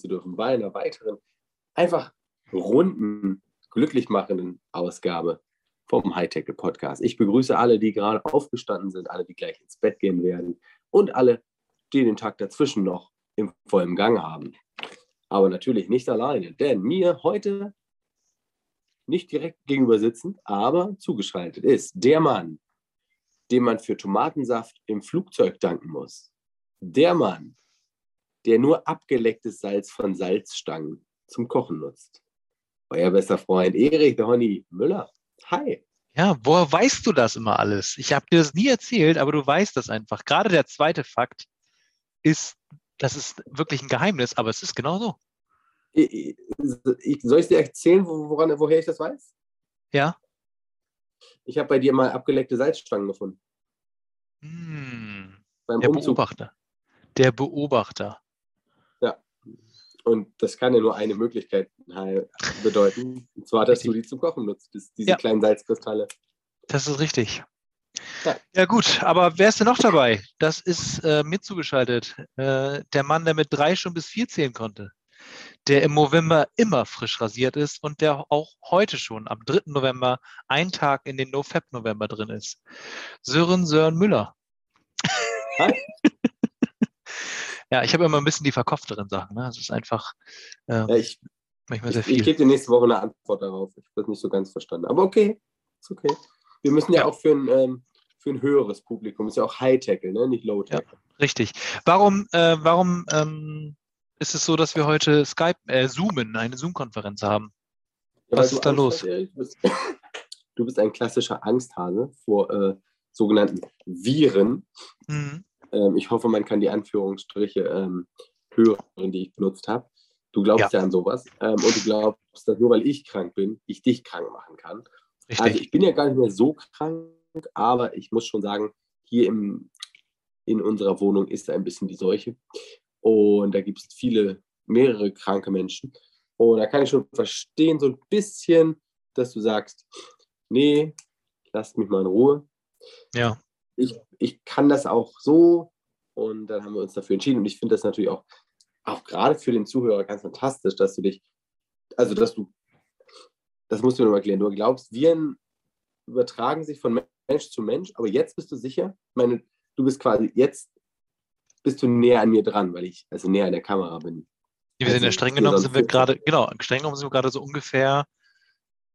zu dürfen bei einer weiteren, einfach runden, glücklich machenden Ausgabe vom Hightech Podcast. Ich begrüße alle, die gerade aufgestanden sind, alle, die gleich ins Bett gehen werden und alle, die den Tag dazwischen noch im vollen Gang haben. Aber natürlich nicht alleine, denn mir heute nicht direkt gegenüber sitzend, aber zugeschaltet ist der Mann, dem man für Tomatensaft im Flugzeug danken muss. Der Mann, der nur abgelecktes Salz von Salzstangen zum Kochen nutzt. Euer bester Freund Erik der Honey Müller. Hi. Ja, woher weißt du das immer alles? Ich habe dir das nie erzählt, aber du weißt das einfach. Gerade der zweite Fakt ist, das ist wirklich ein Geheimnis, aber es ist genau so. Ich, ich, soll ich dir erzählen, woran, woher ich das weiß? Ja. Ich habe bei dir mal abgeleckte Salzstangen gefunden. Hm. Beim der Umzug. Beobachter. Der Beobachter. Und das kann ja nur eine Möglichkeit bedeuten. Und zwar, dass richtig. du die zum Kochen nutzt, diese ja. kleinen Salzkristalle. Das ist richtig. Ja. ja. gut, aber wer ist denn noch dabei? Das ist äh, mir zugeschaltet. Äh, der Mann, der mit drei schon bis vier zählen konnte der im November immer frisch rasiert ist und der auch heute schon am 3. November ein Tag in den NoFap-November drin ist. Sören Sören Müller. Hi. ja, ich habe immer ein bisschen die verkopfteren Sachen. Ne? Es ist einfach ähm, ja, ich, manchmal sehr viel. Ich, ich gebe dir nächste Woche eine Antwort darauf. Ich habe das nicht so ganz verstanden. Aber okay, ist okay. Wir müssen ja, ja. auch für ein, ähm, für ein höheres Publikum, ist ja auch High-Tackle, ne? nicht Low-Tackle. Ja, richtig. Warum, äh, warum ähm, ist es so, dass wir heute Skype, äh, Zoomen, eine Zoom-Konferenz haben. Was ist da los? du, bist, du, bist, ein klassischer Angsthase vor äh, sogenannten Viren. Mhm. Ähm, ich hoffe, man kann die Anführungsstriche ähm, hören, die ich benutzt habe. Du glaubst ja, ja an sowas. Ähm, und du glaubst, dass nur weil ich krank bin, ich dich krank machen kann. Richtig. Also ich bin ja gar nicht mehr so krank, aber ich muss schon sagen, hier im, in unserer Wohnung ist da ein bisschen die Seuche. Und da gibt es viele, mehrere kranke Menschen. Und da kann ich schon verstehen, so ein bisschen, dass du sagst, nee, lasst mich mal in Ruhe. Ja. Ich, ich kann das auch so. Und dann haben wir uns dafür entschieden. Und ich finde das natürlich auch, auch gerade für den Zuhörer ganz fantastisch, dass du dich, also dass du, das musst du mir noch erklären, du glaubst, Viren übertragen sich von Mensch zu Mensch, aber jetzt bist du sicher, meine, du bist quasi jetzt bist du näher an mir dran, weil ich also näher an der Kamera bin. Wir sind also, ja streng genommen sind wir gerade, genau, streng genommen sind wir gerade so ungefähr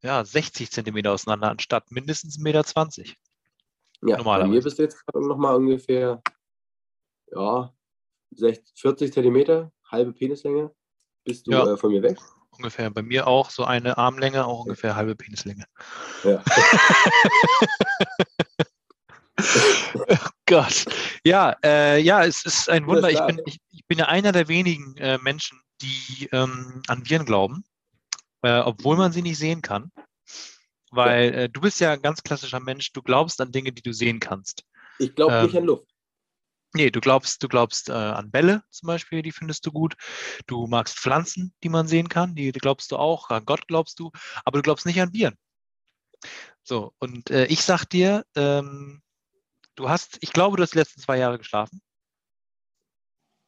ja, 60 Zentimeter auseinander, anstatt mindestens 1,20 Meter. Ja, bei mir bist du jetzt gerade nochmal ungefähr ja, 60, 40 Zentimeter, halbe Penislänge, bist du ja. äh, von mir weg. Ungefähr. Bei mir auch so eine Armlänge, auch ungefähr halbe Penislänge. Ja. oh Gott. Ja, äh, ja, es ist ein Wunder. Ich bin, ich, ich bin ja einer der wenigen äh, Menschen, die ähm, an Viren glauben, äh, obwohl man sie nicht sehen kann. Weil äh, du bist ja ein ganz klassischer Mensch, du glaubst an Dinge, die du sehen kannst. Ich glaube ähm, nicht an Luft. Nee, du glaubst, du glaubst äh, an Bälle zum Beispiel, die findest du gut. Du magst Pflanzen, die man sehen kann, die, die glaubst du auch. An Gott glaubst du, aber du glaubst nicht an Viren. So, und äh, ich sag dir, ähm, Du hast, ich glaube, du hast die letzten zwei Jahre geschlafen.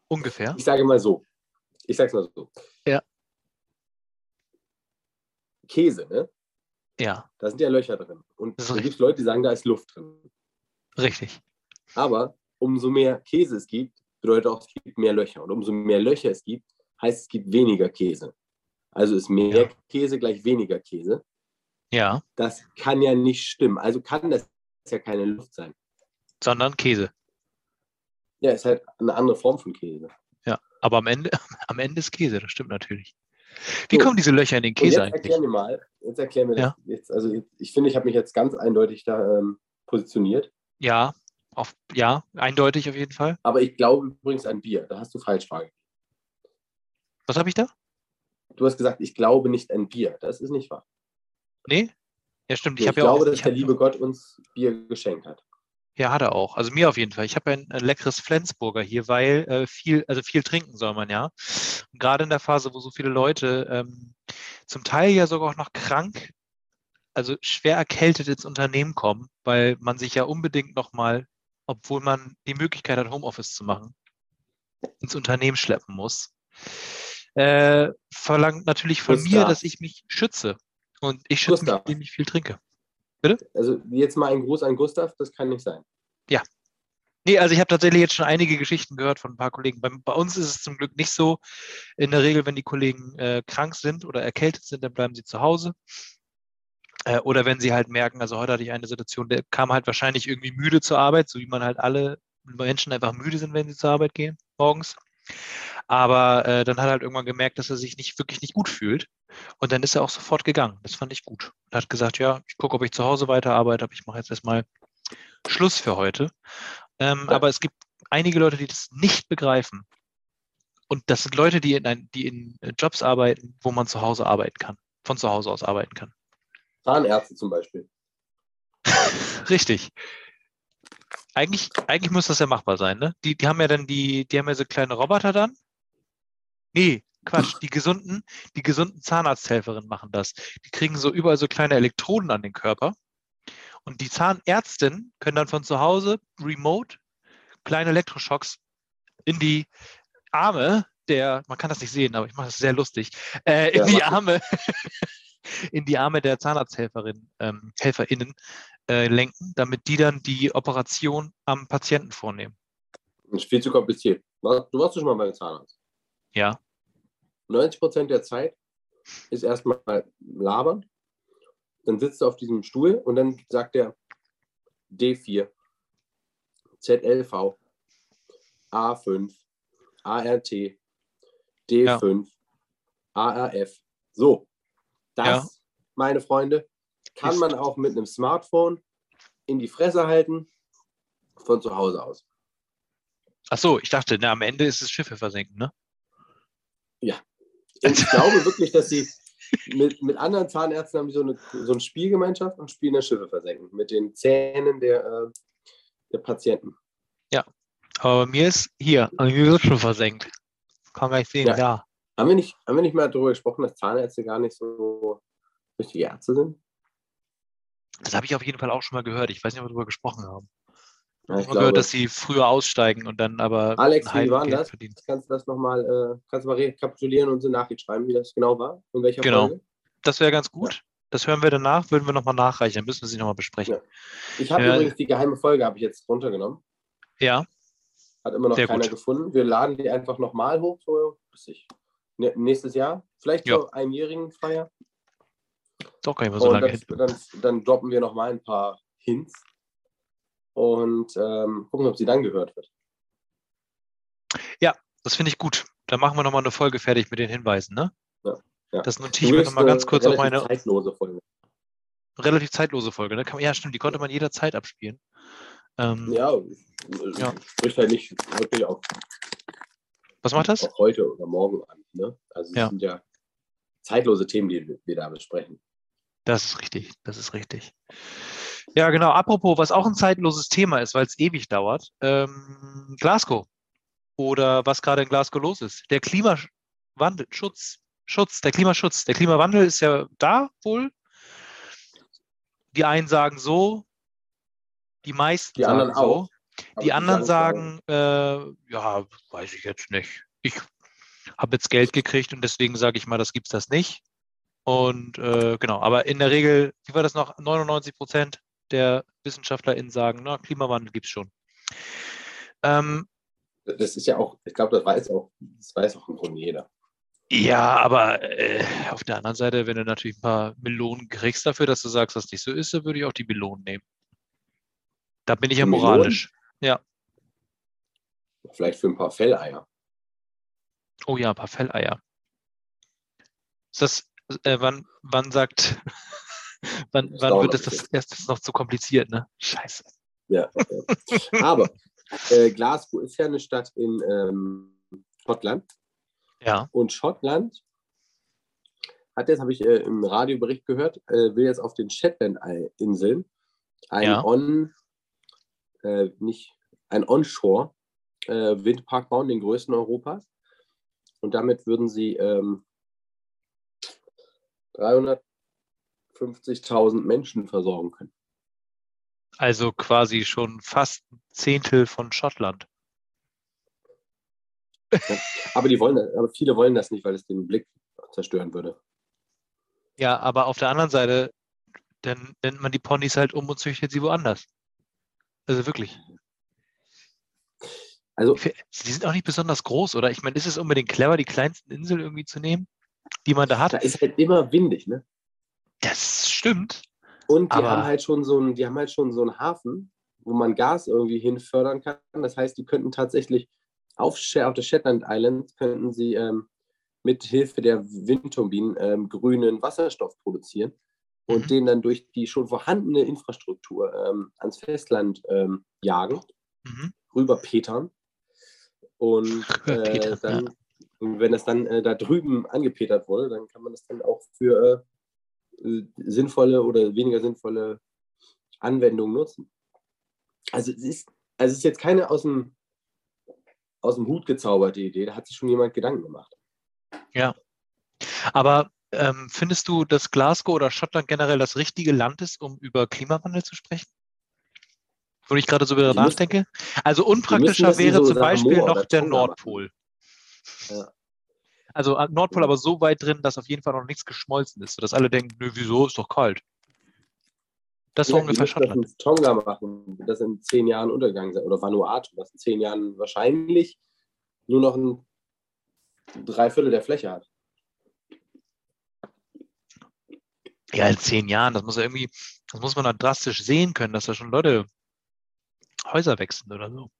Ungefähr. Ich sage mal so. Ich sage es mal so. Ja. Käse, ne? Ja. Da sind ja Löcher drin. Und es gibt Leute, die sagen, da ist Luft drin. Richtig. Aber umso mehr Käse es gibt, bedeutet auch, es gibt mehr Löcher. Und umso mehr Löcher es gibt, heißt es gibt weniger Käse. Also ist mehr ja. Käse gleich weniger Käse. Ja. Das kann ja nicht stimmen. Also kann das ja keine Luft sein sondern Käse. Ja, ist halt eine andere Form von Käse. Ja, aber am Ende, am Ende ist Käse, das stimmt natürlich. Wie so. kommen diese Löcher in den Käse jetzt eigentlich? Erklär mir mal, jetzt erklär mir ja. das. Jetzt, also ich finde, ich habe mich jetzt ganz eindeutig da ähm, positioniert. Ja, Auf, ja, eindeutig auf jeden Fall. Aber ich glaube übrigens an Bier. Da hast du falsch fragen. Was habe ich da? Du hast gesagt, ich glaube nicht an Bier. Das ist nicht wahr. Nee? Ja, stimmt. Ich, ich glaube, ja auch, dass der liebe Gott uns Bier geschenkt hat. Ja, hat er auch. Also mir auf jeden Fall. Ich habe ein, ein leckeres Flensburger hier, weil äh, viel, also viel trinken soll man ja. Und gerade in der Phase, wo so viele Leute ähm, zum Teil ja sogar auch noch krank, also schwer erkältet ins Unternehmen kommen, weil man sich ja unbedingt nochmal, obwohl man die Möglichkeit hat, Homeoffice zu machen, ins Unternehmen schleppen muss, äh, verlangt natürlich von mir, Gustav. dass ich mich schütze. Und ich schütze mich, indem ich viel trinke. Also jetzt mal ein Gruß an Gustav, das kann nicht sein. Nee, also ich habe tatsächlich jetzt schon einige Geschichten gehört von ein paar Kollegen. Bei, bei uns ist es zum Glück nicht so. In der Regel, wenn die Kollegen äh, krank sind oder erkältet sind, dann bleiben sie zu Hause. Äh, oder wenn sie halt merken, also heute hatte ich eine Situation, der kam halt wahrscheinlich irgendwie müde zur Arbeit, so wie man halt alle Menschen einfach müde sind, wenn sie zur Arbeit gehen morgens. Aber äh, dann hat er halt irgendwann gemerkt, dass er sich nicht wirklich nicht gut fühlt. Und dann ist er auch sofort gegangen. Das fand ich gut. Und hat gesagt, ja, ich gucke, ob ich zu Hause weiterarbeite, aber ich mache jetzt erstmal Schluss für heute. Ähm, Ja. Aber es gibt einige Leute, die das nicht begreifen. Und das sind Leute, die in, ein, die in äh, Jobs arbeiten, wo man zu Hause arbeiten kann, von zu Hause aus arbeiten kann. Zahnärzte zum Beispiel. Richtig. Eigentlich, eigentlich muss das ja machbar sein, ne? Die, die haben ja dann die, die haben ja so kleine Roboter dann. Nee, Quatsch, die gesunden, die gesunden Zahnarzthelferinnen machen das. Die kriegen so überall so kleine Elektroden an den Körper. Und die Zahnärztinnen können dann von zu Hause remote kleine Elektroschocks in die Arme der, man kann das nicht sehen, aber ich mache das sehr lustig, äh, in Ja, die. Arme, in die Arme der Zahnarzthelferinnen, ähm, HelferInnen äh, lenken, damit die dann die Operation am Patienten vornehmen. Das ist viel zu kompliziert. Du warst schon mal beim Zahnarzt. Ja, 90 Prozent der Zeit ist erstmal labern. Dann sitzt du auf diesem Stuhl und dann sagt er D4, ZLV, A5, ART, D5, ARF. So, das, Ja. meine Freunde, kann man auch mit einem Smartphone in die Fresse halten von zu Hause aus. ach so, ich dachte, na, am Ende ist es Schiffe versenken, ne? Und ich glaube wirklich, dass sie mit, mit anderen Zahnärzten haben die so eine, so eine Spielgemeinschaft und spielen das Schiffe versenken mit den Zähnen der, äh, der Patienten. Aber bei mir ist hier, bei mir ist schon versenkt. Kann man nicht sehen, Ja. da. Haben wir nicht, haben wir nicht mal darüber gesprochen, dass Zahnärzte gar nicht so richtige Ärzte sind? Das habe ich auf jeden Fall auch schon mal gehört. Ich weiß nicht, ob wir darüber gesprochen haben. Ich Ja, habe ich mal gehört, dass sie früher aussteigen und dann aber Alex, wie war das? verdienen. Kannst du das nochmal, äh, kannst du mal rekapitulieren und so Nachricht schreiben, wie das genau war? In welcher Genau. Folge? Das wäre ganz gut. Das hören wir danach, würden wir nochmal nachreichen. Dann müssen wir sie nochmal besprechen. Ja. Ich habe Ja. übrigens die geheime Folge, habe ich jetzt runtergenommen. Ja, Hat immer noch Sehr keiner gut. gefunden. Wir laden die einfach nochmal hoch, so bis ich, ne, nächstes Jahr. Vielleicht Ja. zur einjährigen Feier. Doch gar nicht mehr so und lange dann, dann, dann droppen wir nochmal ein paar Hints und ähm, gucken, ob sie dann gehört wird. Das finde ich gut. Dann machen wir nochmal eine Folge fertig mit den Hinweisen, ne? Ja, ja. Das notiere ich mir nochmal ganz kurz auf meine zeitlose Folge. relativ zeitlose Folge. Ne? Ja, stimmt, die konnte man jederzeit abspielen. Ähm, Ja, Ja. spricht halt nicht wirklich auch, Was macht das? auch heute oder morgen an. Ne? Also es Ja. sind ja zeitlose Themen, die wir da besprechen. Das ist richtig, das ist richtig. Ja, genau. Apropos, was auch ein zeitloses Thema ist, weil es ewig dauert, ähm, Glasgow. Oder was gerade in Glasgow los ist. Der Klimawandel, Schutz, Schutz, der Klimaschutz. Der Klimawandel ist ja da wohl. Die einen sagen so, die meisten Die sagen anderen so. auch. Aber Die anderen sagen sagen, äh, ja, weiß ich jetzt nicht. Ich habe jetzt Geld gekriegt und deswegen sage ich mal, das gibt es das nicht. Und äh, genau, aber in der Regel, wie war das noch? 99 Prozent der WissenschaftlerInnen sagen, na, Klimawandel gibt es schon. Ähm, Das ist ja auch, ich glaube, das weiß auch, das weiß auch im Grunde jeder. ja, aber äh, auf der anderen Seite, wenn du natürlich ein paar Melonen kriegst dafür, dass du sagst, dass nicht so ist, dann würde ich auch die Melonen nehmen. Da bin ich ja Melonen? moralisch. Vielleicht für ein paar Felleier. Oh ja, ein paar Felleier. Ist das, äh, wann, wann sagt, wann, wann wird es das erstes noch zu kompliziert, ne? Scheiße. Ja, ja. aber äh, Glasgow ist ja eine Stadt in ähm, Schottland. Ja. Und Schottland hat jetzt, habe ich äh, im Radiobericht gehört, äh, will jetzt auf den Shetland-Inseln ein Ja. On, äh, nicht ein Onshore äh, Windpark bauen, den größten Europas. Und damit würden sie ähm, 350.000 Menschen versorgen können. Also quasi schon fast ein Zehntel von Schottland. Aber die wollen, aber viele wollen das nicht, weil es den Blick zerstören würde. Ja, aber auf der anderen Seite, dann nennt man die Ponys halt um und züchtet sie woanders. Also wirklich. Also Die sind auch nicht besonders groß, oder? Ich meine, ist es unbedingt clever, die kleinsten Inseln irgendwie zu nehmen, die man da da hat? ist halt immer windig, ne? Das stimmt. Und die haben halt schon so einen, die haben halt schon so einen Hafen, wo man Gas irgendwie hinfördern kann. Das heißt, die könnten tatsächlich auf, auf der Shetland Island könnten sie ähm, mit Hilfe der Windturbinen ähm, grünen Wasserstoff produzieren und Mhm. den dann durch die schon vorhandene Infrastruktur ähm, ans Festland ähm, jagen, Mhm. rüber petern. Und äh, Rüberpetern, dann, und wenn das dann äh, da drüben angepetert wurde, dann kann man das dann auch für äh, äh, sinnvolle oder weniger sinnvolle Anwendungen nutzen. Also es ist, also es ist jetzt keine aus dem, aus dem Hut gezauberte Idee, da hat sich schon jemand Gedanken gemacht. Aber ähm, findest du, dass Glasgow oder Schottland generell das richtige Land ist, um über Klimawandel zu sprechen? Wo ich gerade so müssen- nachdenke. Also unpraktischer wäre so zum Beispiel noch der. Nordpol. Ja. Also am Nordpol Ja. aber so weit drin, dass auf jeden Fall noch nichts geschmolzen ist, sodass alle denken, nö, wieso, ist doch kalt. Das war Ja, ungefähr Schottland. Das in Tonga machen, das in zehn Jahren untergegangen sein. Oder Vanuatu, was in zehn Jahren wahrscheinlich nur noch ein Dreiviertel der Fläche hat. Ja, in zehn Jahren, das muss ja irgendwie, das muss man dann drastisch sehen können, dass da schon Leute Häuser wechseln oder so.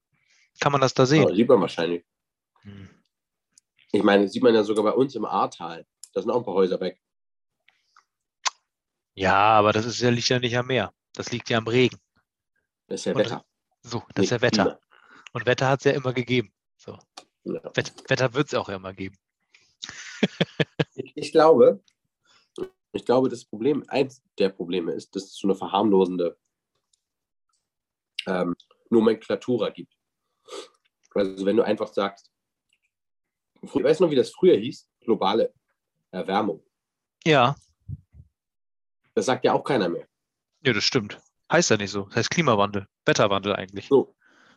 Kann man das da Ja, sehen? sieht man wahrscheinlich. Hm. Ich meine, das sieht man ja sogar bei uns im Ahrtal. Da sind auch ein paar Häuser weg. Ja, aber das ist ja, liegt ja nicht am Meer. Das liegt ja am Regen. Das ist ja Und Wetter. So, das nicht ist ja Wetter. Und Wetter hat es ja immer gegeben. So. Ja. Wett, Wetter wird es auch immer geben. Ich, ich glaube, ich glaube, das Problem, eins der Probleme ist, dass es so eine verharmlosende ähm, Nomenklatura gibt. Also wenn du einfach sagst, weißt du noch, wie das früher hieß? Globale Erwärmung. Ja, Das sagt ja auch keiner mehr. ja, das stimmt. Heißt ja nicht so. Das heißt Klimawandel, Wetterwandel eigentlich. So,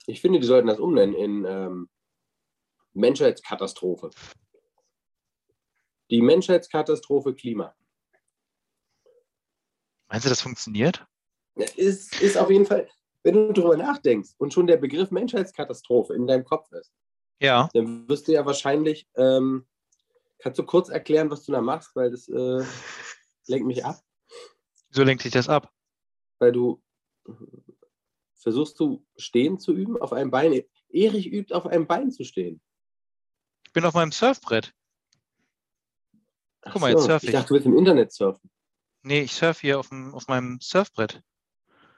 ich finde, die sollten das umnennen in ähm, Menschheitskatastrophe. Die Menschheitskatastrophe Klima. Meinst du, das funktioniert? Ist, ist auf jeden Fall, wenn du darüber nachdenkst und schon der Begriff Menschheitskatastrophe in deinem Kopf ist, Ja. dann wirst du ja wahrscheinlich, ähm, kannst du kurz erklären, was du da machst, weil das äh, lenkt mich ab, Wieso lenkt dich das ab? weil du versuchst du stehen zu üben auf einem Bein. Erich übt auf einem Bein zu stehen. Ich bin auf meinem Surfbrett. Ach Guck mal, jetzt so, surf ich ich. dachte, du willst im Internet surfen. Nee, ich surfe hier auf, dem, auf meinem Surfbrett.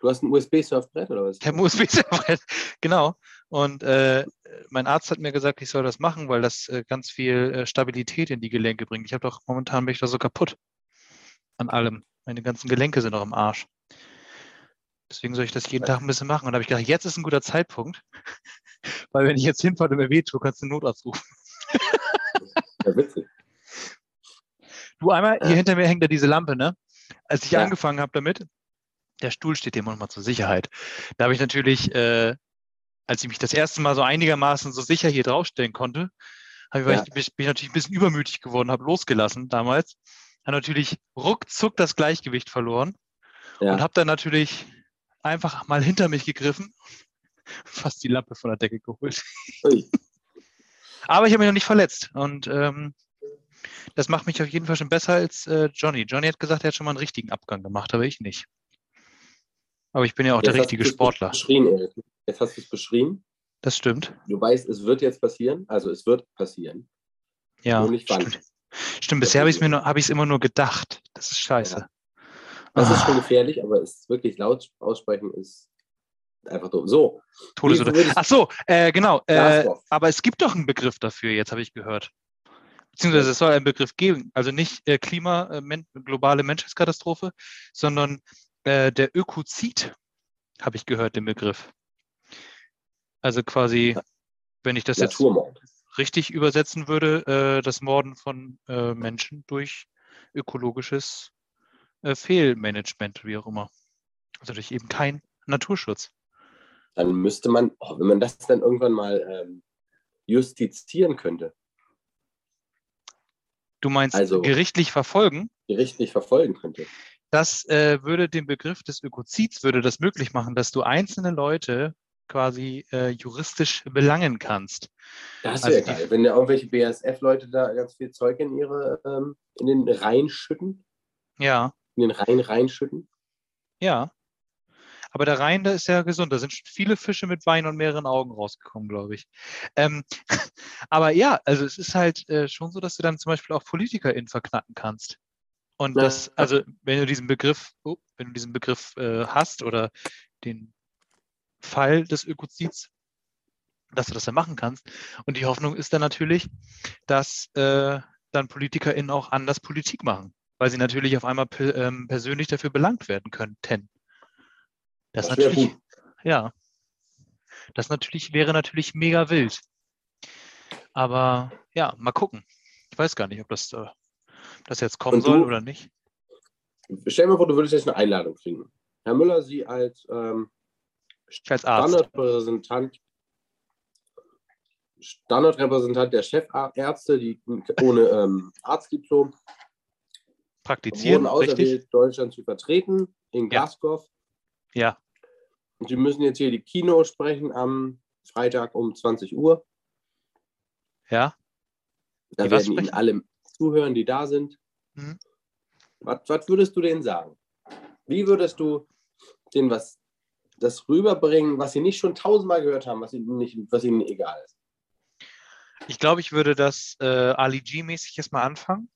Du hast ein USB-Surfbrett oder was? Der USB-Surfbrett, genau. Und äh, mein Arzt hat mir gesagt, ich soll das machen, weil das äh, ganz viel äh, Stabilität in die Gelenke bringt. Ich habe doch momentan bin ich da so kaputt an allem. Meine ganzen Gelenke sind noch im Arsch. Deswegen soll ich das jeden Tag ein bisschen machen. Und da habe ich gedacht, jetzt ist ein guter Zeitpunkt, weil wenn ich jetzt hinfalle und mir wehtue, kannst du einen Notarzt rufen. Ja, witzig. Du einmal, hier Ja. hinter mir hängt ja diese Lampe, ne? Als ich Ja. angefangen habe damit, der Stuhl steht hier mal zur Sicherheit. Da habe ich natürlich, äh, als ich mich das erste Mal so einigermaßen so sicher hier draufstellen konnte, ich, Ja. ich, bin ich natürlich ein bisschen übermütig geworden, habe losgelassen damals. Habe natürlich ruckzuck das Gleichgewicht verloren Ja. und habe dann natürlich einfach mal hinter mich gegriffen, fast die Lampe von der Decke geholt. Aber ich habe mich noch nicht verletzt und ähm, das macht mich auf jeden Fall schon besser als äh, Johnny. Johnny hat gesagt, er hat schon mal einen richtigen Abgang gemacht, aber ich nicht. Aber ich bin ja auch der Jetzt hast richtige Sportler. Beschrien, Erich. Jetzt hast du es beschrieben. Das stimmt. Du weißt, es wird jetzt passieren. Also es wird passieren. Ja. Nur nicht wann. Stimmt. Stimmt, bisher habe ich es mir nur, habe ich es immer nur gedacht. Das ist scheiße. Das ist Ah. schon gefährlich, aber es wirklich laut aussprechen ist einfach so. Todesurteil. Ach so, äh, genau. Äh, aber es gibt doch einen Begriff dafür, jetzt habe ich gehört. Beziehungsweise es soll einen Begriff geben. Also nicht äh, Klima, äh, men globale Menschheitskatastrophe, sondern äh, der Ökozid, habe ich gehört, den Begriff. Also quasi, wenn ich das jetzt richtig übersetzen würde, äh, das Morden von äh, Menschen durch ökologisches äh, Fehlmanagement, wie auch immer. Also durch eben kein Naturschutz. Dann müsste man, oh, wenn man das dann irgendwann mal ähm, justizieren könnte. Du meinst also, gerichtlich verfolgen? Gerichtlich verfolgen könnte. Das äh, würde den Begriff des Ökozids würde das möglich machen, dass du einzelne Leute quasi äh, juristisch belangen kannst. Das wäre also geil, wenn ja irgendwelche BASF-Leute da ganz viel Zeug in ihre ähm, in den Rhein schütten. Ja. In den Rhein reinschütten. Ja. Aber der Rhein, da ist ja gesund. Da sind viele Fische mit Wein und mehreren Augen rausgekommen, glaube ich. Ähm, aber ja, also es ist halt äh, schon so, dass du dann zum Beispiel auch PolitikerInnen verknacken kannst. Und das, also wenn du diesen Begriff, oh, wenn du diesen Begriff äh, hast oder den Fall des Ökozids, dass du das dann machen kannst. Und die Hoffnung ist dann natürlich, dass äh, dann PolitikerInnen auch anders Politik machen, weil sie natürlich auf einmal ähm, persönlich dafür belangt werden könnten. Das, das natürlich, gut. ja, das natürlich wäre natürlich mega wild. Aber ja, mal gucken. Ich weiß gar nicht, ob das, äh, das jetzt kommen du, soll oder nicht. Stell dir mal vor, du würdest jetzt eine Einladung kriegen. Herr Müller, Sie als ähm, Standardrepräsentant, Standardrepräsentant der Chefärzte, die ohne ähm, Arztdiplom praktizieren, wurden richtig? Deutschland zu vertreten in Glasgow. Ja. Und Sie müssen jetzt hier die Kino sprechen am Freitag um 20 Uhr. Ja. Da die werden Ihnen alle zuhören, die da sind. Mhm. Was, was würdest du denen sagen? Wie würdest du denen was das rüberbringen, was sie nicht schon tausendmal gehört haben, was ihnen, nicht, was ihnen egal ist? Ich glaube, ich würde das äh, Ali G-mäßig erstmal anfangen.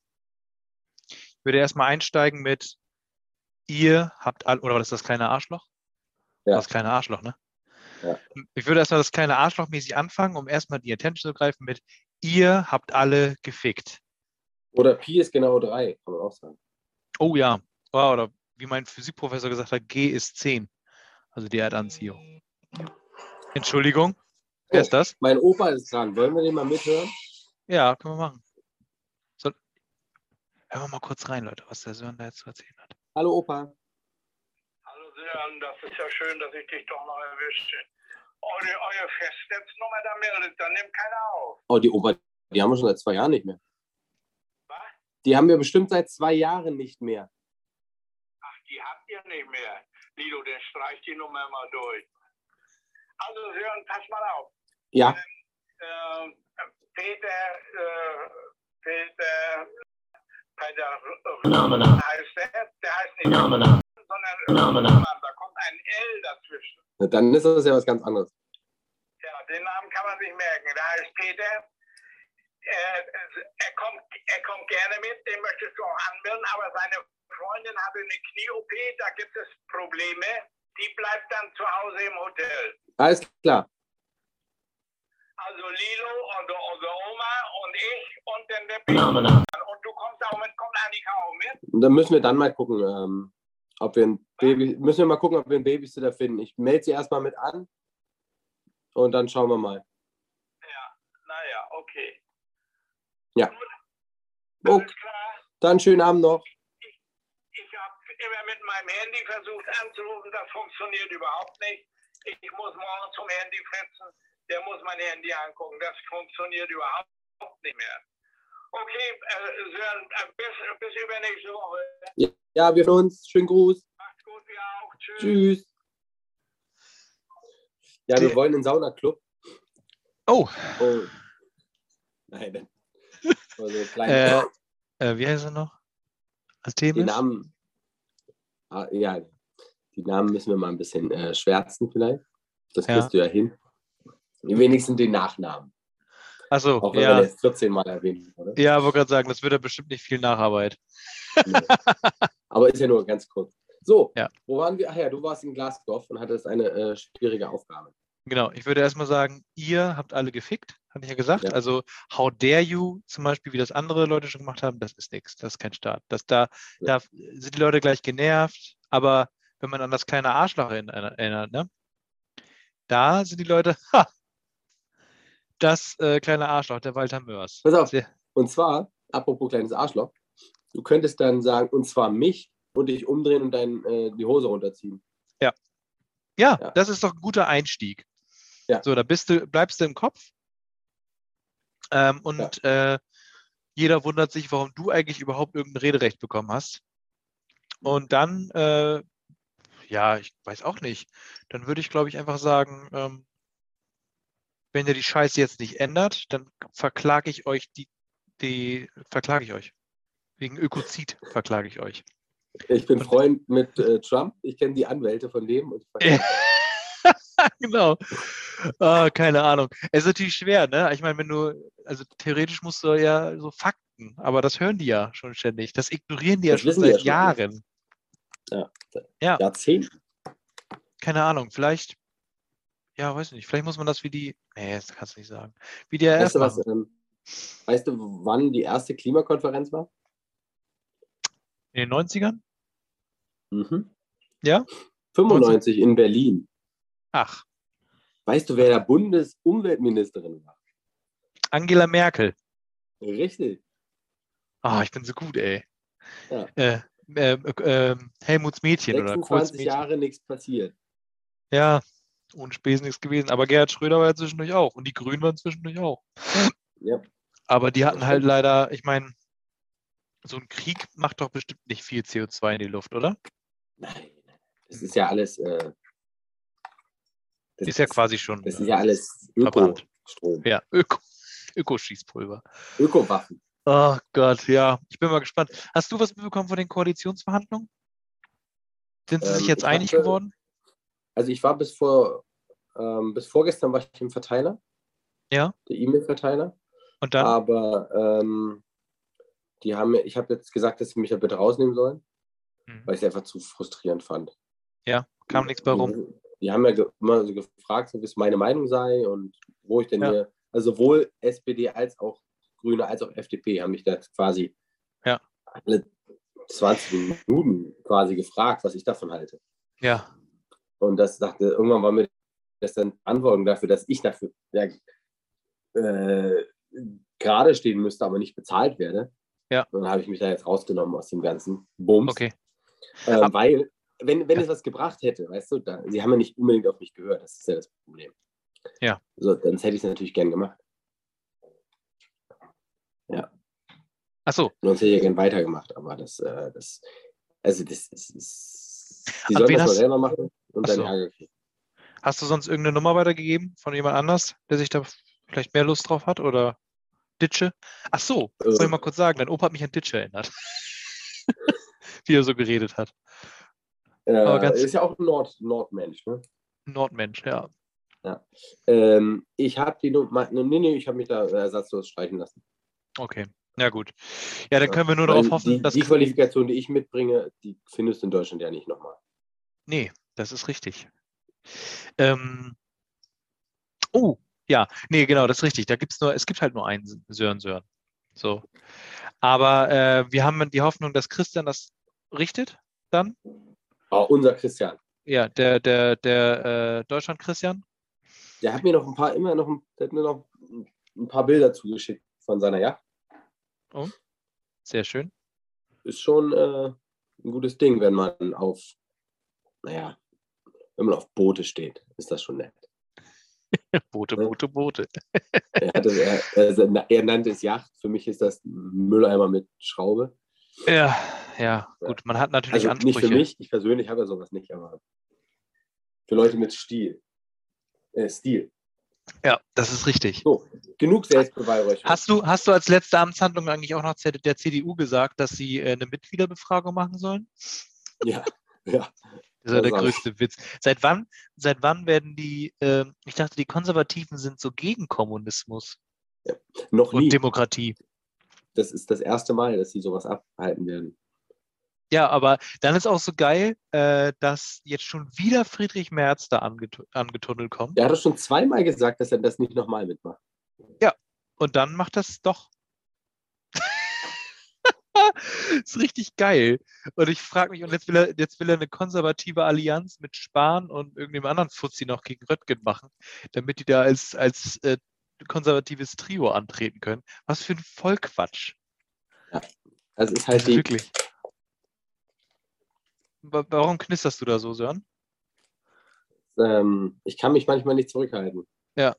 Ich würde erstmal einsteigen mit ihr habt all, oder war das das kleine Arschloch? Ja. Das kleine Arschloch, ne? Ja. Ich würde erstmal das kleine Arschloch mäßig anfangen, um erstmal die Attention zu greifen mit ihr habt alle gefickt. Oder Pi ist genau drei, kann man auch sagen. Oh ja. Oh, oder wie mein Physikprofessor gesagt hat, G ist 10 also die Erdanziehung. Entschuldigung, wer oh, ist das? Mein Opa ist dran. Wollen wir den mal mithören? Ja, können wir machen. So, hören wir mal kurz rein, Leute, was der Sören da jetzt zu erzählen hat. Hallo Opa. Hallo Sören, das ist ja schön, dass ich dich doch noch erwische. Eure, eure Festnetznummer da meldet, dann nimmt keiner auf. Oh, die Opa, die haben wir schon seit zwei Jahren nicht mehr. Was? Die haben wir bestimmt seit zwei Jahren nicht mehr. Ach, die habt ihr nicht mehr. Lido, der streicht die Nummer mal durch. Also hören, pass mal auf. Ja. Ähm, äh, Peter, äh, Peter, Peter Phenomena. heißt der, der heißt nicht Phenomena. sondern Phenomena. da kommt ein L dazwischen. Na, dann ist das ja was ganz anderes. Ja, den Namen kann man sich merken. Der heißt Peter. Er, er, kommt, er kommt gerne mit, den möchtest du auch anmelden, aber seine Freundin hatte eine Knie-OP, da gibt es Probleme. Die bleibt dann zu Hause im Hotel. Alles klar. Also Lilo und unsere Oma und ich und dann der Baby. Und du kommst auch mit, kommt Annika auch mit? Und dann müssen wir dann mal gucken, ähm, ob wir ein Baby, müssen wir mal gucken, ob wir einen Babysitter finden. Ich melde sie erstmal mit an und dann schauen wir mal. Ja, naja, okay. Ja. Okay. Dann schönen Abend noch immer mit meinem Handy versucht anzurufen, das funktioniert überhaupt nicht. Ich muss morgen zum Handy flitzen, der muss mein Handy angucken, das funktioniert überhaupt nicht mehr. Okay, äh, Sören, äh, bis, bis übernächste Woche. Ja, ja, wir hören uns. Schönen Gruß. Macht's gut, wir auch. Tschüss. Tschüss. Ja, wir wollen einen Saunaclub. Oh. oh. Nein. Also äh, äh, wie heißt er noch? Thema? Den Namen, Ah, ja, die Namen müssen wir mal ein bisschen äh, schwärzen vielleicht. Das kriegst ja. du ja hin. Wenigstens den Nachnamen. Achso, Auch wenn ja. wir jetzt 14 Mal erwähnt oder? Ja, wollte gerade sagen, das wird ja bestimmt nicht viel Nacharbeit. Nee. Aber ist ja nur ganz kurz. So, Ja. wo waren wir? Ach ja, du warst in Glasgow und hattest eine äh, schwierige Aufgabe. Genau, ich würde erstmal sagen, ihr habt alle gefickt, hatte ich ja gesagt. Ja. Also how dare you, zum Beispiel, wie das andere Leute schon gemacht haben, das ist nichts, das ist kein Start. Das, da, Ja. da sind die Leute gleich genervt, aber wenn man an das kleine Arschloch in- erinnert, ne? Da sind die Leute, ha, das äh, kleine Arschloch, der Walter Mörs. Pass auf. Sehr, Und zwar, apropos kleines Arschloch, du könntest dann sagen, und zwar mich und dich umdrehen und dein, äh, die Hose runterziehen. ja, Ja. das ist doch ein guter Einstieg. Ja. So, da bist du, bleibst du im Kopf. Ähm, und äh, jeder wundert sich, warum du eigentlich überhaupt irgendein Rederecht bekommen hast. Und dann, äh, ja, ich weiß auch nicht, dann würde ich, glaube ich, einfach sagen, ähm, wenn ihr die Scheiße jetzt nicht ändert, dann verklage ich euch die, die, verklage ich euch. Wegen Ökozid verklage ich euch. Ich bin Und- Freund mit äh, Trump, ich kenne die Anwälte von dem. Und genau. Ah, keine Ahnung. Es ist natürlich schwer, ne? Ich meine, wenn du, also theoretisch musst du ja so Fakten, aber das hören die ja schon ständig. Das ignorieren die ja Das schon wissen die seit ja schon. Jahren. Ja. Ja. Jahrzehnten. Keine Ahnung, vielleicht, ja, weiß nicht, vielleicht muss man das wie die, nee, das kannst du nicht sagen. Wie die Weißt du, was, ähm, weißt du, wann die erste Klimakonferenz war? In den 90ern? Mhm. Ja? 95 in Berlin. Ach, Weißt du, wer da Bundesumweltministerin war? Angela Merkel. Richtig. Ah, ich bin so gut, ey. Ja. Äh, äh, äh, Helmuts Mädchen oder 26 Kurzmädchen. Jahre nichts passiert. Ja, ohne Spesen nichts gewesen. Aber Gerhard Schröder war ja zwischendurch auch. Und die Grünen waren zwischendurch auch. Ja. Aber die hatten halt leider, ich meine, so ein Krieg macht doch bestimmt nicht viel CO2 in die Luft, oder? Nein, das ist ja alles. Äh, das Ist ja quasi schon Das äh, ist ja alles. Ökostrom, ja, Öko, Ökoschießpulver. Ökowaffen. Oh Gott, ja. Ich bin mal gespannt. Hast du was mitbekommen von den Koalitionsverhandlungen? Sind sie sich Ähm, jetzt ich einig hatte- geworden? Also ich war bis vor ähm, bis vorgestern war ich im Verteiler. Ja. Der E-Mail-Verteiler. Und dann? Aber ähm, die haben ich habe jetzt gesagt, dass sie mich da bitte rausnehmen sollen, Mhm. weil ich es einfach zu frustrierend fand. Kam nichts bei rum. Die, haben ja ge immer so gefragt, so, wie es meine Meinung sei und wo ich denn Ja. hier, also sowohl SPD als auch Grüne als auch FDP haben mich da quasi Ja. alle 20 Minuten quasi gefragt, was ich davon halte. Ja, Und das dachte, irgendwann war mir das dann Verantwortung dafür, dass ich dafür ja, äh, gerade stehen müsste, aber nicht bezahlt werde. Ja. Und dann habe ich mich da jetzt rausgenommen aus dem ganzen Bums. okay. Ab- weil, wenn, wenn Ja. es was gebracht hätte, weißt du, da, sie haben ja nicht unbedingt auf mich gehört, das ist ja das Problem. Ja. So, dann hätte ich es natürlich gern gemacht. Ach so, Sonst hätte ich ja gern weitergemacht, aber das, äh, das, also das, ist, die sollen das mal hast- selber machen und dann. Ärger kriegen. hast du sonst irgendeine Nummer weitergegeben von jemand anders, der sich da vielleicht mehr Lust drauf hat? Oder Ditsche? Ach so, soll ich Äh. mal kurz sagen, dein Opa hat mich an Ditsche erinnert. Wie er so geredet hat. Äh, ist ja auch ein Nord, Nordmensch, ne? Nordmensch, ja. Ähm, ich habe die Nummer, nee, nee, ich habe mich da ersatzlos streichen lassen. Okay. Ja, gut. Ja, dann Ja, können wir nur darauf hoffen, die, dass. die Qualifikation, die ich mitbringe, die findest du in Deutschland ja nicht nochmal. Nee, das ist richtig. Ähm, oh, ja, nee, genau, das ist richtig. Da gibt's nur, es gibt halt nur einen Sören Sören. So. Aber äh, wir haben die Hoffnung, dass Christian das richtet dann. Oh, unser Christian. Ja, der, der, der äh, Deutschland-Christian. Der hat mir noch ein paar, immer noch, der hat mir noch ein paar Bilder zugeschickt von seiner Yacht. Sehr schön. Ist schon äh, ein gutes Ding, wenn man auf, naja, wenn man auf Boote steht, ist das schon nett. Boote. Boote, Boote. Er, hatte, er, er, er nannte es Yacht, für mich ist das Mülleimer mit Schraube. Ja, ja, gut. Man hat natürlich Also nicht Ansprüche. für mich, ich persönlich habe ja sowas nicht, aber für Leute mit Stil. Äh, Stil. Ja, das ist richtig. So, genug Selbstbeweihräucherung. Hast du, hast du als letzte Amtshandlung eigentlich auch noch der CDU gesagt, dass sie äh, eine Mitgliederbefragung machen sollen? Ja, ja. Das ist ja der größte Witz. Seit wann, seit wann werden die, ähm, ich dachte, die Konservativen sind so gegen Kommunismus Noch und nie. Demokratie. Das ist das erste Mal, dass sie sowas abhalten werden. Ja, aber dann ist auch so geil, äh, dass jetzt schon wieder Friedrich Merz da anget angetunnelt kommt. Er hat doch schon zweimal gesagt, dass er das nicht nochmal mitmacht. Ja, und dann macht das doch. ist richtig geil. Und ich frage mich, und jetzt will, er, jetzt will er eine konservative Allianz mit Spahn und irgendeinem anderen Fuzzi noch gegen Röttgen machen, damit die da als, als äh, konservatives Trio antreten können. Was für ein Vollquatsch. Ja, das ist halt also die. Wirklich. Warum knisterst du da so, Sören? Ähm, ich kann mich manchmal nicht zurückhalten. Ja.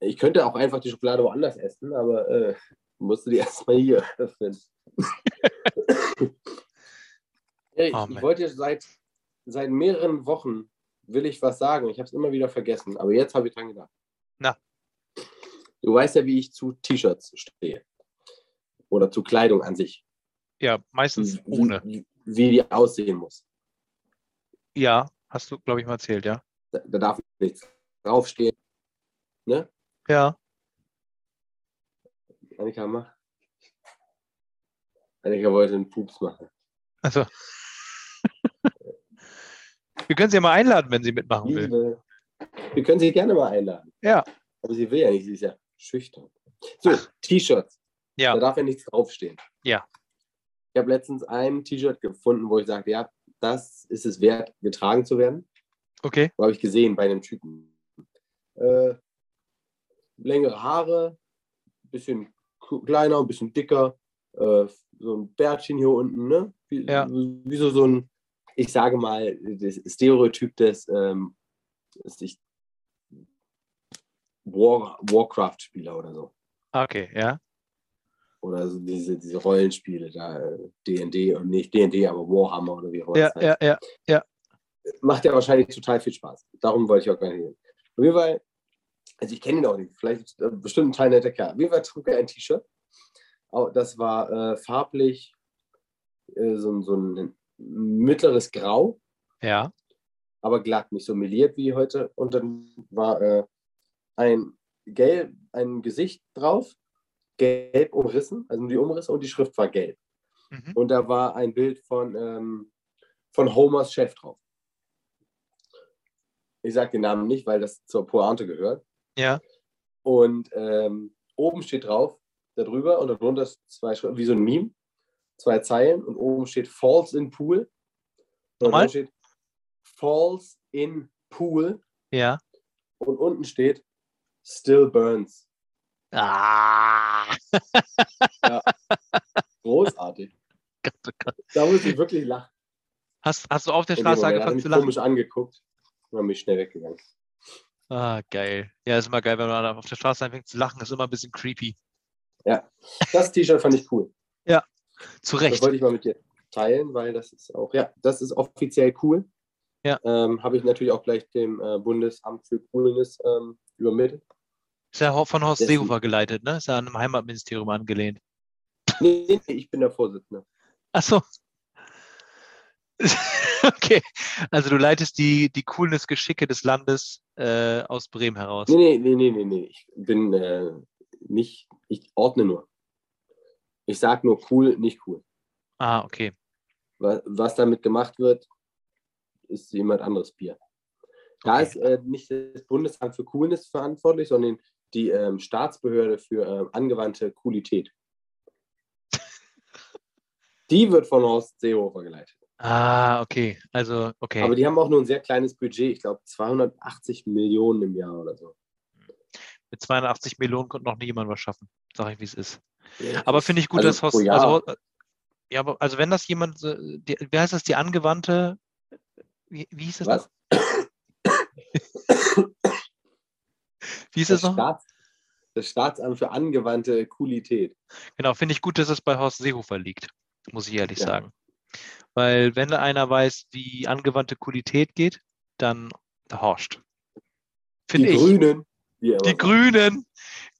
Ich könnte auch einfach die Schokolade woanders essen, aber äh, musst du die erstmal hier öffnen. ich, oh, ich wollte seit, seit mehreren Wochen will ich was sagen. Ich habe es immer wieder vergessen, aber jetzt habe ich dran gedacht. Na. Du weißt ja, wie ich zu T-Shirts stehe. Oder zu Kleidung an sich. Ja, meistens ohne. Wie, die aussehen muss. Ja, hast du, glaube ich, mal erzählt, ja. Da, da darf nichts draufstehen. Ne? Ja. Annika, mach. Annika wollte einen Pups machen. Also. Wir können sie ja mal einladen, wenn sie mitmachen will. will. Wir können sie gerne mal einladen. Ja. Aber sie will ja nicht, sie ist ja schüchtern. So, T-Shirts. Ja. Da darf ja nichts draufstehen. Ja. Ich habe letztens ein T-Shirt gefunden, wo ich sage, ja, das ist es wert, getragen zu werden. Okay. Wo habe ich gesehen bei einem Typen. Äh, längere Haare, bisschen kleiner, ein bisschen dicker, äh, so ein Bärtchen hier unten, ne? Wie, ja. wie so, so ein, ich sage mal, das Stereotyp des ähm, ich, War, Warcraft-Spieler oder so. Okay, ja. Oder so diese, diese Rollenspiele, da DD und nicht DD, aber Warhammer oder wie auch immer. Ja, ja, ja, ja. Macht ja wahrscheinlich total viel Spaß. Darum wollte ich auch gar nicht hin. Auf jeden Fall, also ich kenne ihn auch nicht, vielleicht äh, bestimmt ein Teil netter Kerl. Auf jeden Fall trug er ein T-Shirt. Das war äh, farblich äh, so, so ein mittleres Grau. Ja. Aber glatt, nicht so meliert wie heute. Und dann war äh, ein Gelb, ein Gesicht drauf, gelb umrissen, also nur die Umrisse und die Schrift war gelb. Mhm. Und da war ein Bild von, ähm, von Homers Chef drauf. Ich sage den Namen nicht, weil das zur Pointe gehört. Ja. Und ähm, oben steht drauf, darüber und darunter zwei Schritte, wie so ein Meme, zwei Zeilen und oben steht Falls in Pool. Und Nochmal? steht Falls in Pool. Ja. Und unten steht Still Burns. Ah. ja. Großartig. Gott, oh Gott. Da muss ich wirklich lachen. Hast, hast du auf der Straße angefangen zu lachen? Ich komisch angeguckt und dann bin ich schnell weggegangen. Ah, geil. Ja, ist immer geil, wenn man auf der Straße anfängt zu lachen, ist immer ein bisschen creepy. Ja, das T-Shirt fand ich cool. Ja, zu Recht. Das wollte ich mal mit dir teilen, weil das ist auch, ja, das ist offiziell cool. Ja. Ähm, Habe ich natürlich auch gleich dem äh, Bundesamt für Coolness ähm, übermittelt. Ist ja von Horst Seehofer geleitet, ne? Ist ja an einem Heimatministerium angelehnt. Nee, nee, ich bin der Vorsitzende. Ach so. okay. Also du leitest die, die Coolness-Geschicke des Landes äh, aus Bremen heraus. Nee, nee, nee, nee, nee. Ich bin äh, nicht, ich ordne nur. Ich sage nur cool, nicht cool. Ah, okay. Was, was damit gemacht wird, ist jemand anderes Bier. Da okay. ist äh, nicht das Bundesamt für Coolness verantwortlich, sondern die ähm, Staatsbehörde für äh, angewandte Coolität. die wird von Horst Seehofer geleitet. Ah, okay. Also, okay. Aber die haben auch nur ein sehr kleines Budget. Ich glaube, 280 Millionen im Jahr oder so. Mit 280 Millionen konnte noch nie jemand was schaffen. Sag ich, wie es ist. Ja, aber finde ich gut, also dass Horst. Also, ja, aber also wenn das jemand, die, wie heißt das, die angewandte, wie, wie hieß das was? Wie ist das, das noch? Staats, das Staatsamt für angewandte Coolität. Genau, finde ich gut, dass es bei Horst Seehofer liegt, muss ich ehrlich ja. sagen. Weil wenn einer weiß, wie angewandte Coolität geht, dann Horst. Finde ich. Grünen. Die sagen. Grünen.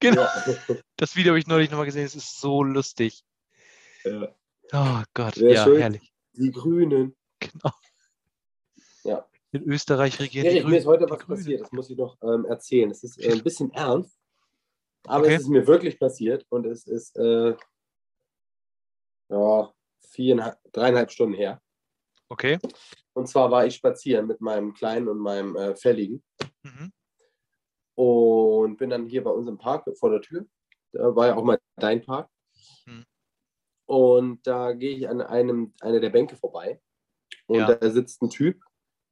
Genau. Ja. Das Video habe ich neulich nochmal gesehen. Es ist so lustig. Ja. Oh Gott, Sehr ja, schön. herrlich. Die Grünen. Genau. In Österreich regiert Erich, mir ist heute was passiert, das muss ich noch ähm, erzählen. Es ist äh, ein bisschen ernst, aber okay. es ist mir wirklich passiert und es ist, äh, ja, vier, dreieinhalb Stunden her. Okay. Und zwar war ich spazieren mit meinem Kleinen und meinem äh, Fälligen. Mhm. Und bin dann hier bei uns im Park vor der Tür. Da war ja auch mal dein Park. Mhm. Und da gehe ich an einem einer der Bänke vorbei. Und Ja. da sitzt ein Typ,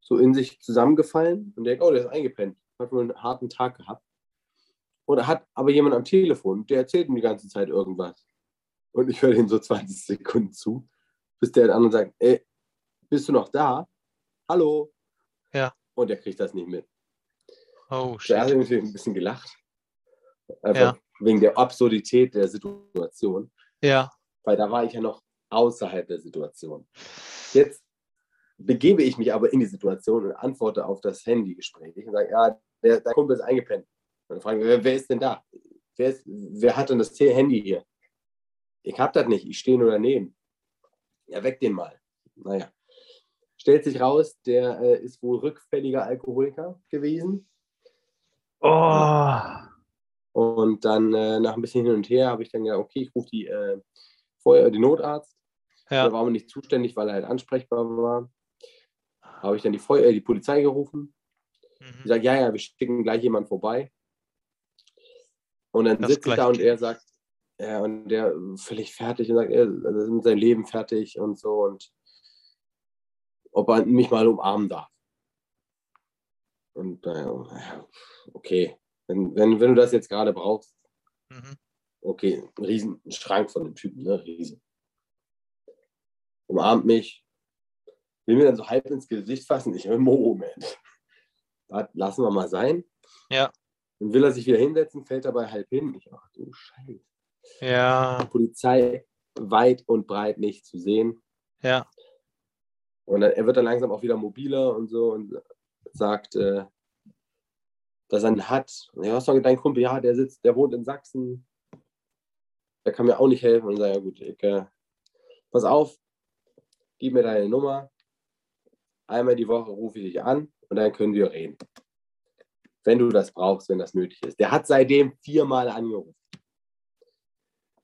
so in sich zusammengefallen. Und der denkt, oh, der ist eingepennt. Hat wohl einen harten Tag gehabt. Und hat aber jemand am Telefon, der erzählt ihm die ganze Zeit irgendwas. Und ich höre ihm so 20 Sekunden zu, bis der an und sagt, ey, bist du noch da? Hallo? Ja. Und der kriegt das nicht mit. Oh, Der hat shit. irgendwie ein bisschen gelacht. Einfach Ja. wegen der Absurdität der Situation. Ja. Weil da war ich ja noch außerhalb der Situation. Jetzt begebe ich mich aber in die Situation und antworte auf das Handygespräch und sage, ja, der, der Kumpel ist eingepennt. Und dann fragen wir, wer, wer ist denn da? Wer, ist, wer hat denn das Handy hier? Ich hab das nicht, ich stehe nur daneben. Ja, weg den mal. Naja. Stellt sich raus, der äh, ist wohl rückfälliger Alkoholiker gewesen. Oh. Und dann äh, nach ein bisschen hin und her habe ich dann gesagt, okay, ich rufe die, äh, Feuer, den Notarzt. Ja. Der war aber nicht zuständig, weil er halt ansprechbar war. Habe ich dann die, Feuer, äh, die Polizei gerufen. Die Mhm. sagt, ja, ja, wir schicken gleich jemand vorbei. Und dann Das sitzt ich da und er sagt, ja, und der völlig fertig und sagt, er ist mit seinem Leben fertig und so und ob er mich mal umarmen darf. Und naja, okay, wenn, wenn, wenn du das jetzt gerade brauchst, Mhm. okay, ein riesen Schrank von dem Typen, ne, riesen. Umarmt mich, will mir dann so halb ins Gesicht fassen. Ich, Moment, das lassen wir mal sein. Ja. Dann will er sich wieder hinsetzen, fällt dabei halb hin. Ich, ach du Scheiße. Ja. Polizei weit und breit nicht zu sehen. Ja. Und dann, er wird dann langsam auch wieder mobiler und so und sagt, äh, dass er einen hat. Und ja, was soll dein Kumpel? Ja, der sitzt, der wohnt in Sachsen. Der kann mir auch nicht helfen. Und sage, ja gut, ich, äh, pass auf, gib mir deine Nummer. Einmal die Woche rufe ich dich an und dann können wir reden. Wenn du das brauchst, wenn das nötig ist. Der hat seitdem viermal angerufen.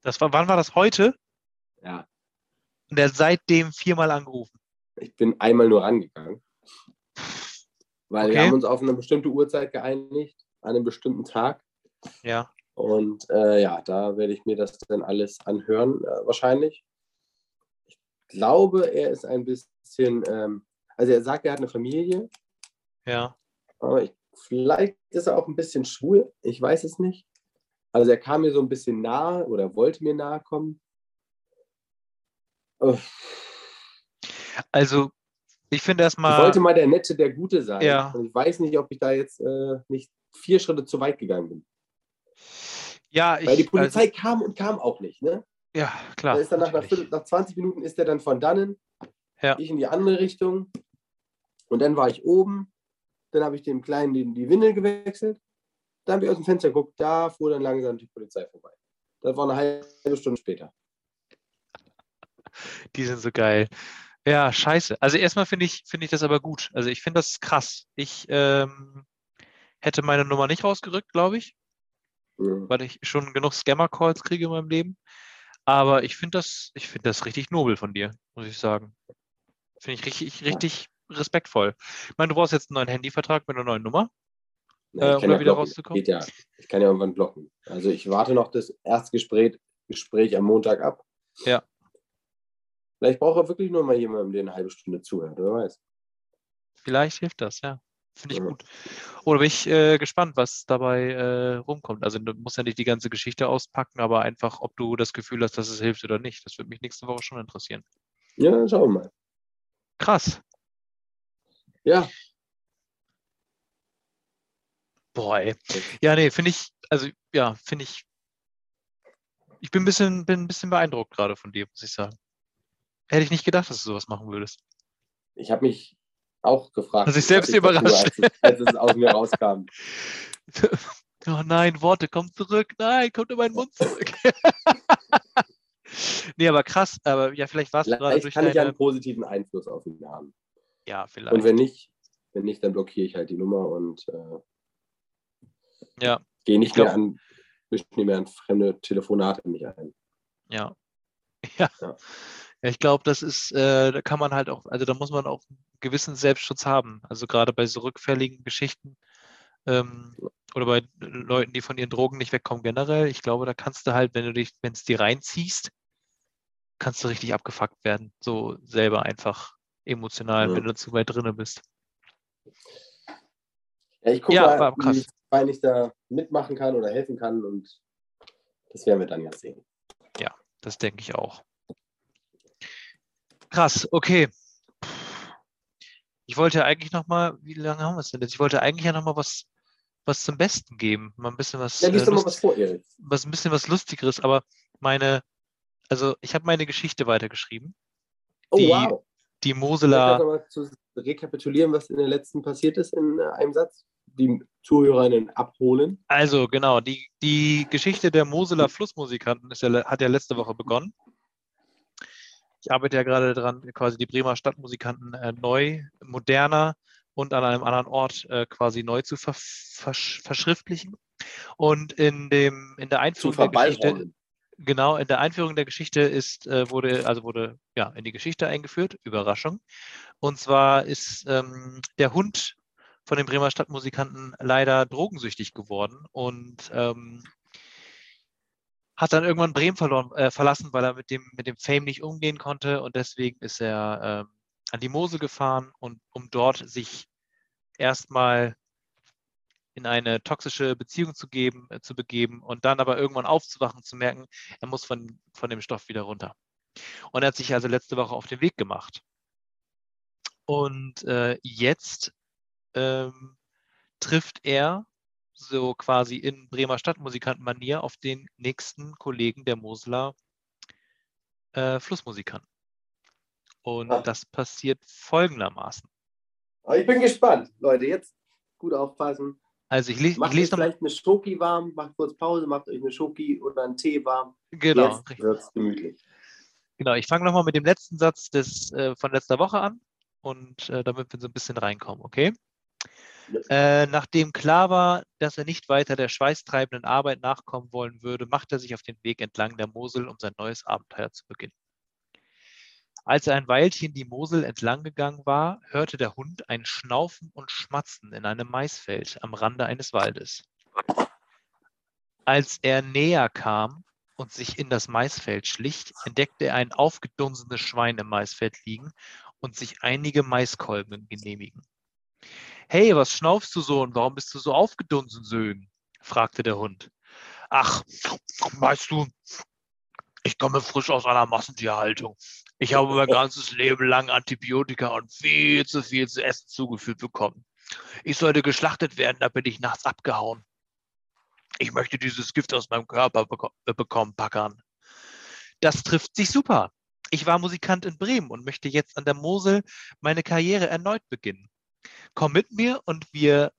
Das war, wann war das heute? Ja, Und er hat seitdem viermal angerufen. ich bin einmal nur rangegangen. Weil wir Okay. haben uns auf eine bestimmte Uhrzeit geeinigt, an einem bestimmten Tag. Ja. Und äh, ja, da werde ich mir das dann alles anhören, äh, wahrscheinlich. Ich glaube, er ist ein bisschen, ähm, also er sagt, er hat eine Familie, Ja. aber ich, vielleicht ist er auch ein bisschen schwul, ich weiß es nicht. Also er kam mir so ein bisschen nahe oder wollte mir nahe kommen. Äh, Also, ich finde Ich erstmal. wollte mal der Nette, der Gute sein. Ja. Und ich weiß nicht, ob ich da jetzt äh, nicht vier Schritte zu weit gegangen bin. Ja, ich. Weil die Polizei Also, kam und kam auch nicht. Ne? ja, klar. Da ist dann nach, nach 20 Minuten ist er dann von dannen, Ja. ich in die andere Richtung. Und dann war ich oben. Dann habe ich dem Kleinen die, die Windel gewechselt. Dann habe ich aus dem Fenster geguckt. Da fuhr dann langsam die Polizei vorbei. Das war eine halbe Stunde später. Die sind so geil. Ja, scheiße. Also erstmal finde ich, finde ich das aber gut. Also ich finde das krass. Ich ähm, hätte meine Nummer nicht rausgerückt, glaube ich, Mhm. weil ich schon genug Scammer-Calls kriege in meinem Leben. Aber ich finde das, ich finde das richtig nobel von dir, muss ich sagen. Finde ich richtig, richtig respektvoll. Ich meine, du brauchst jetzt einen neuen Handyvertrag mit einer neuen Nummer. Äh, um da ja wieder blocken. rauszukommen? Geht ja. Ich kann ja irgendwann blocken. Also ich warte noch das Erstgespräch Gespräch am Montag ab. Ja. Vielleicht braucht er wirklich nur mal jemanden, der eine halbe Stunde zuhört, wer weiß. Vielleicht hilft das, ja. Finde ich Ja. gut. Oder bin ich äh, gespannt, was dabei äh, rumkommt. Also du musst ja nicht die ganze Geschichte auspacken, aber einfach, ob du das Gefühl hast, dass es hilft oder nicht. Das würde mich nächste Woche schon interessieren. Ja, dann schauen wir mal. Krass. Ja, Boah, ey. Ja, nee, finde ich, also ja, finde ich, ich bin ein bisschen, bin ein bisschen beeindruckt gerade von dir, muss ich sagen. Hätte ich nicht gedacht, dass du sowas machen würdest. ich habe mich auch gefragt. Also ich selbst dazu, überrascht. Als es, als es aus mir rauskam. Oh nein, Worte, komm zurück. Nein, kommt in meinen Mund zurück. nee, aber krass, aber ja, vielleicht warst du gerade durch kann ich deine. einen positiven Einfluss auf ihn haben. Ja, vielleicht. Und wenn nicht, wenn nicht, dann blockiere ich halt die Nummer und äh, Ja. gehe nicht glaub- mehr an, nicht mehr an fremde Telefonate mich ein. Ja. Ja. Ja. Ja, ich glaube, das ist, äh, da kann man halt auch, also da muss man auch einen gewissen Selbstschutz haben. Also gerade bei so rückfälligen Geschichten ähm, oder bei Leuten, die von ihren Drogen nicht wegkommen generell. Ich glaube, da kannst du halt, wenn du dich, wenn es dir reinziehst, kannst du richtig abgefuckt werden. So selber einfach emotional, ja. wenn du zu weit drinne bist. Ja, ich gucke ja, mal, wie ich da mitmachen kann oder helfen kann und das werden wir dann ja sehen. Ja, das denke ich auch. Krass, okay. Ich wollte eigentlich noch mal, wie lange haben wir es denn jetzt? Ich wollte eigentlich ja noch mal was, was zum Besten geben, mal ein bisschen was. Ja, äh, mal was vor, Erik. Was ein bisschen was Lustigeres, aber meine, also ich habe meine Geschichte weitergeschrieben. Oh die, wow. Die Mosela. Ich mal zu rekapitulieren, was in der letzten passiert ist in äh, einem Satz. Die Zuhörerinnen abholen. Also genau, die, die Geschichte der Moseler Flussmusikanten ist ja, hat ja letzte Woche begonnen. Ich arbeite ja gerade daran, quasi die Bremer Stadtmusikanten äh, neu, moderner und an einem anderen Ort äh, quasi neu zu ver versch verschriftlichen. Und in, dem, in der Einführung der Geschichte, genau, in der Einführung der Geschichte ist, äh, wurde, also wurde ja in die Geschichte eingeführt, Überraschung. Und zwar ist ähm, der Hund von den Bremer Stadtmusikanten leider drogensüchtig geworden und ähm, hat dann irgendwann Bremen verloren, äh, verlassen, weil er mit dem, mit dem Fame nicht umgehen konnte und deswegen ist er äh, an die Mosel gefahren und um dort sich erstmal in eine toxische Beziehung zu geben, äh, zu begeben und dann aber irgendwann aufzuwachen, zu merken, er muss von, von dem Stoff wieder runter. Und er hat sich also letzte Woche auf den Weg gemacht. Und äh, jetzt ähm, trifft er so quasi in Bremer Stadtmusikantenmanier auf den nächsten Kollegen der Mosler äh, Flussmusikanten. Und ah. das passiert folgendermaßen. Ich bin gespannt, Leute. Jetzt gut aufpassen. Also ich, le macht ich lese vielleicht eine Schoki warm, macht kurz Pause, macht euch eine Schoki oder einen Tee warm. Genau. Jetzt wird es gemütlich. Genau, ich fange nochmal mit dem letzten Satz des, äh, von letzter Woche an und äh, damit wir so ein bisschen reinkommen, okay? Äh, nachdem klar war, dass er nicht weiter der schweißtreibenden Arbeit nachkommen wollen würde, machte er sich auf den Weg entlang der Mosel, um sein neues Abenteuer zu beginnen. Als er ein Weilchen die Mosel entlang gegangen war, hörte der Hund ein Schnaufen und Schmatzen in einem Maisfeld am Rande eines Waldes. Als er näher kam und sich in das Maisfeld schlich, entdeckte er ein aufgedunsenes Schwein im Maisfeld liegen und sich einige Maiskolben genehmigen. Hey, was schnaufst du so und warum bist du so aufgedunsen, Sögen? fragte der Hund. Ach, weißt du, ich komme frisch aus einer Massentierhaltung. Ich habe mein ganzes Leben lang Antibiotika und viel zu viel zu essen zugeführt bekommen. Ich sollte geschlachtet werden, da bin ich nachts abgehauen. Ich möchte dieses Gift aus meinem Körper bek bekommen, packern. Das trifft sich super. Ich war Musikant in Bremen und möchte jetzt an der Mosel meine Karriere erneut beginnen komm mit mir und wir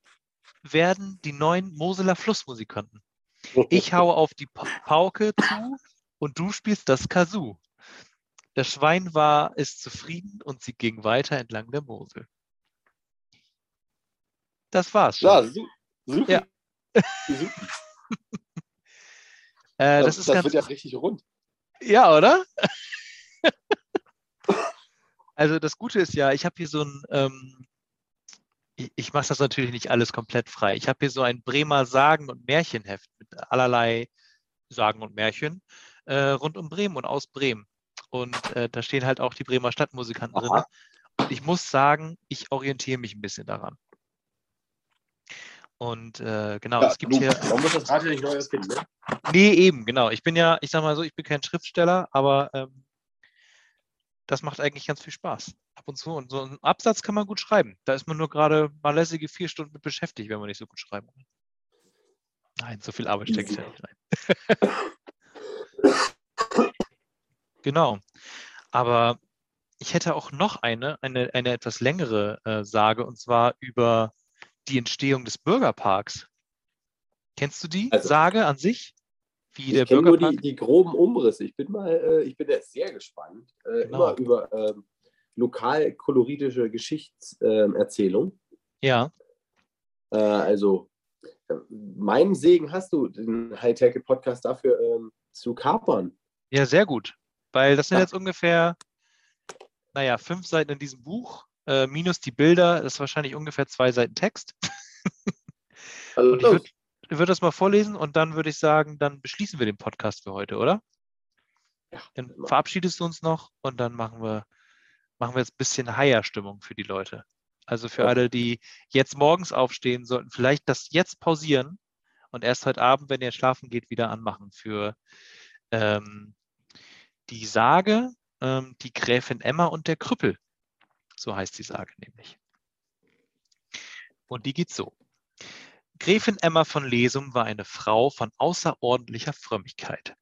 werden die neuen Moseler Flussmusikanten. Ich haue auf die Pauke zu und du spielst das Kazoo. Das Schwein war ist zufrieden und sie ging weiter entlang der Mosel. Das war's schon. Ja, super. Ja. äh, das, das, das wird ja richtig rund. Ja, oder? also das Gute ist ja, ich habe hier so ein ähm, ich, ich mache das natürlich nicht alles komplett frei. Ich habe hier so ein Bremer Sagen- und Märchenheft mit allerlei Sagen und Märchen äh, rund um Bremen und aus Bremen. Und äh, da stehen halt auch die Bremer Stadtmusikanten drin. Und ich muss sagen, ich orientiere mich ein bisschen daran. Und äh, genau, ja, es gibt du, hier. Man muss das Rad ja nicht neu erfinden, ne? Nee, eben, genau. Ich bin ja, ich sag mal so, ich bin kein Schriftsteller, aber ähm, das macht eigentlich ganz viel Spaß. Ab und zu. Und so einen Absatz kann man gut schreiben. Da ist man nur gerade mal lässige vier Stunden mit beschäftigt, wenn man nicht so gut schreiben kann. Nein, so viel Arbeit steckt ja nicht rein. genau. Aber ich hätte auch noch eine, eine, eine etwas längere äh, Sage, und zwar über die Entstehung des Bürgerparks. Kennst du die also, Sage an sich? wie der ich Bürgerpark. nur die, die, groben Umrisse. Ich bin mal, äh, ich bin jetzt sehr gespannt. Äh, genau. Immer über äh, lokal koloritische Geschichtserzählung. ja. Äh, also, meinen Segen hast du, den Hightech-Podcast dafür ähm, zu kapern. Ja, sehr gut. Weil das sind jetzt ungefähr naja, fünf Seiten in diesem Buch, äh, minus die Bilder, das ist wahrscheinlich ungefähr zwei Seiten Text. Also und ich würde würd das mal vorlesen und dann würde ich sagen, dann beschließen wir den Podcast für heute, oder? Ja, dann verabschiedest du uns noch und dann machen wir, machen wir jetzt ein bisschen Higher-Stimmung für die Leute. Also für okay. alle, die jetzt morgens aufstehen, sollten vielleicht das jetzt pausieren und erst heute Abend, wenn ihr schlafen geht, wieder anmachen für ähm, die Sage, ähm, die Gräfin Emma und der Krüppel. So heißt die Sage nämlich. Und die geht so. Gräfin Emma von Lesum war eine Frau von außerordentlicher Frömmigkeit.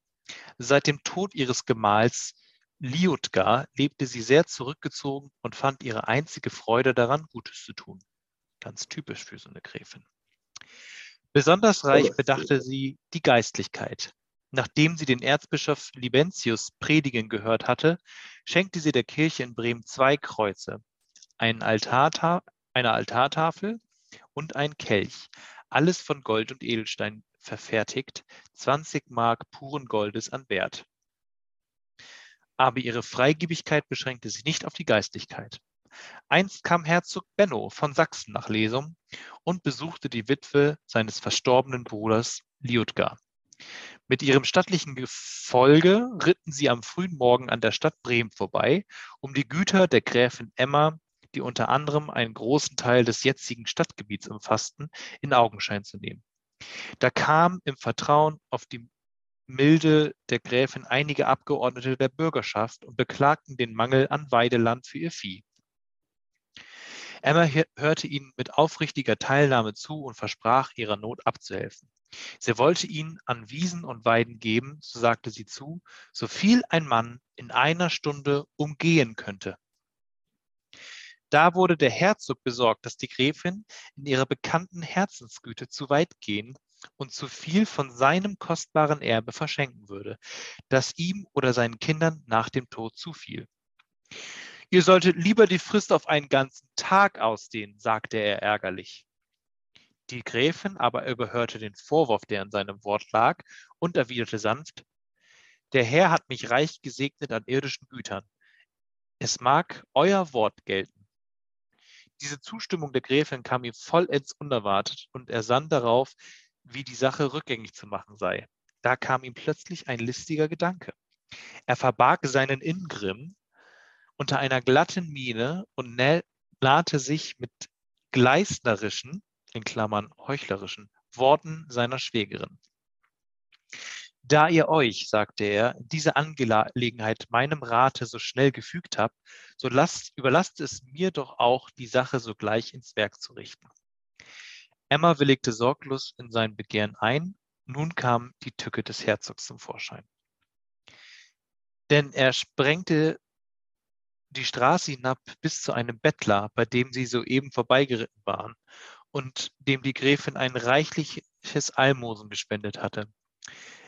Seit dem Tod ihres Gemahls Liutgar lebte sie sehr zurückgezogen und fand ihre einzige Freude daran, Gutes zu tun. Ganz typisch für so eine Gräfin. Besonders reich bedachte sie die Geistlichkeit. Nachdem sie den Erzbischof Libentius predigen gehört hatte, schenkte sie der Kirche in Bremen zwei Kreuze, einen Altarta eine Altartafel und ein Kelch, alles von Gold und Edelstein verfertigt, 20 Mark puren Goldes an Wert. Aber ihre Freigebigkeit beschränkte sich nicht auf die Geistlichkeit. Einst kam Herzog Benno von Sachsen nach Lesum und besuchte die Witwe seines verstorbenen Bruders Liutgar. Mit ihrem stattlichen Gefolge ritten sie am frühen Morgen an der Stadt Bremen vorbei, um die Güter der Gräfin Emma, die unter anderem einen großen Teil des jetzigen Stadtgebiets umfassten, in Augenschein zu nehmen. Da kam im Vertrauen auf die Milde der Gräfin einige Abgeordnete der Bürgerschaft und beklagten den Mangel an Weideland für ihr Vieh. Emma hörte ihnen mit aufrichtiger Teilnahme zu und versprach, ihrer Not abzuhelfen. Sie wollte ihnen an Wiesen und Weiden geben, so sagte sie zu, so viel ein Mann in einer Stunde umgehen könnte. Da wurde der Herzog besorgt, dass die Gräfin in ihrer bekannten Herzensgüte zu weit gehen und zu viel von seinem kostbaren Erbe verschenken würde, das ihm oder seinen Kindern nach dem Tod zufiel. Ihr solltet lieber die Frist auf einen ganzen Tag ausdehnen, sagte er ärgerlich. Die Gräfin aber überhörte den Vorwurf, der in seinem Wort lag, und erwiderte sanft, der Herr hat mich reich gesegnet an irdischen Gütern. Es mag euer Wort gelten. Diese Zustimmung der Gräfin kam ihm vollends unerwartet und er sann darauf, wie die Sache rückgängig zu machen sei. Da kam ihm plötzlich ein listiger Gedanke. Er verbarg seinen Ingrimm unter einer glatten Miene und nahte sich mit gleisnerischen, in Klammern heuchlerischen, Worten seiner Schwägerin. Da ihr euch, sagte er, diese Angelegenheit meinem Rate so schnell gefügt habt, so lasst, überlasst es mir doch auch, die Sache sogleich ins Werk zu richten. Emma willigte sorglos in sein Begehren ein. Nun kam die Tücke des Herzogs zum Vorschein. Denn er sprengte die Straße hinab bis zu einem Bettler, bei dem sie soeben vorbeigeritten waren und dem die Gräfin ein reichliches Almosen gespendet hatte.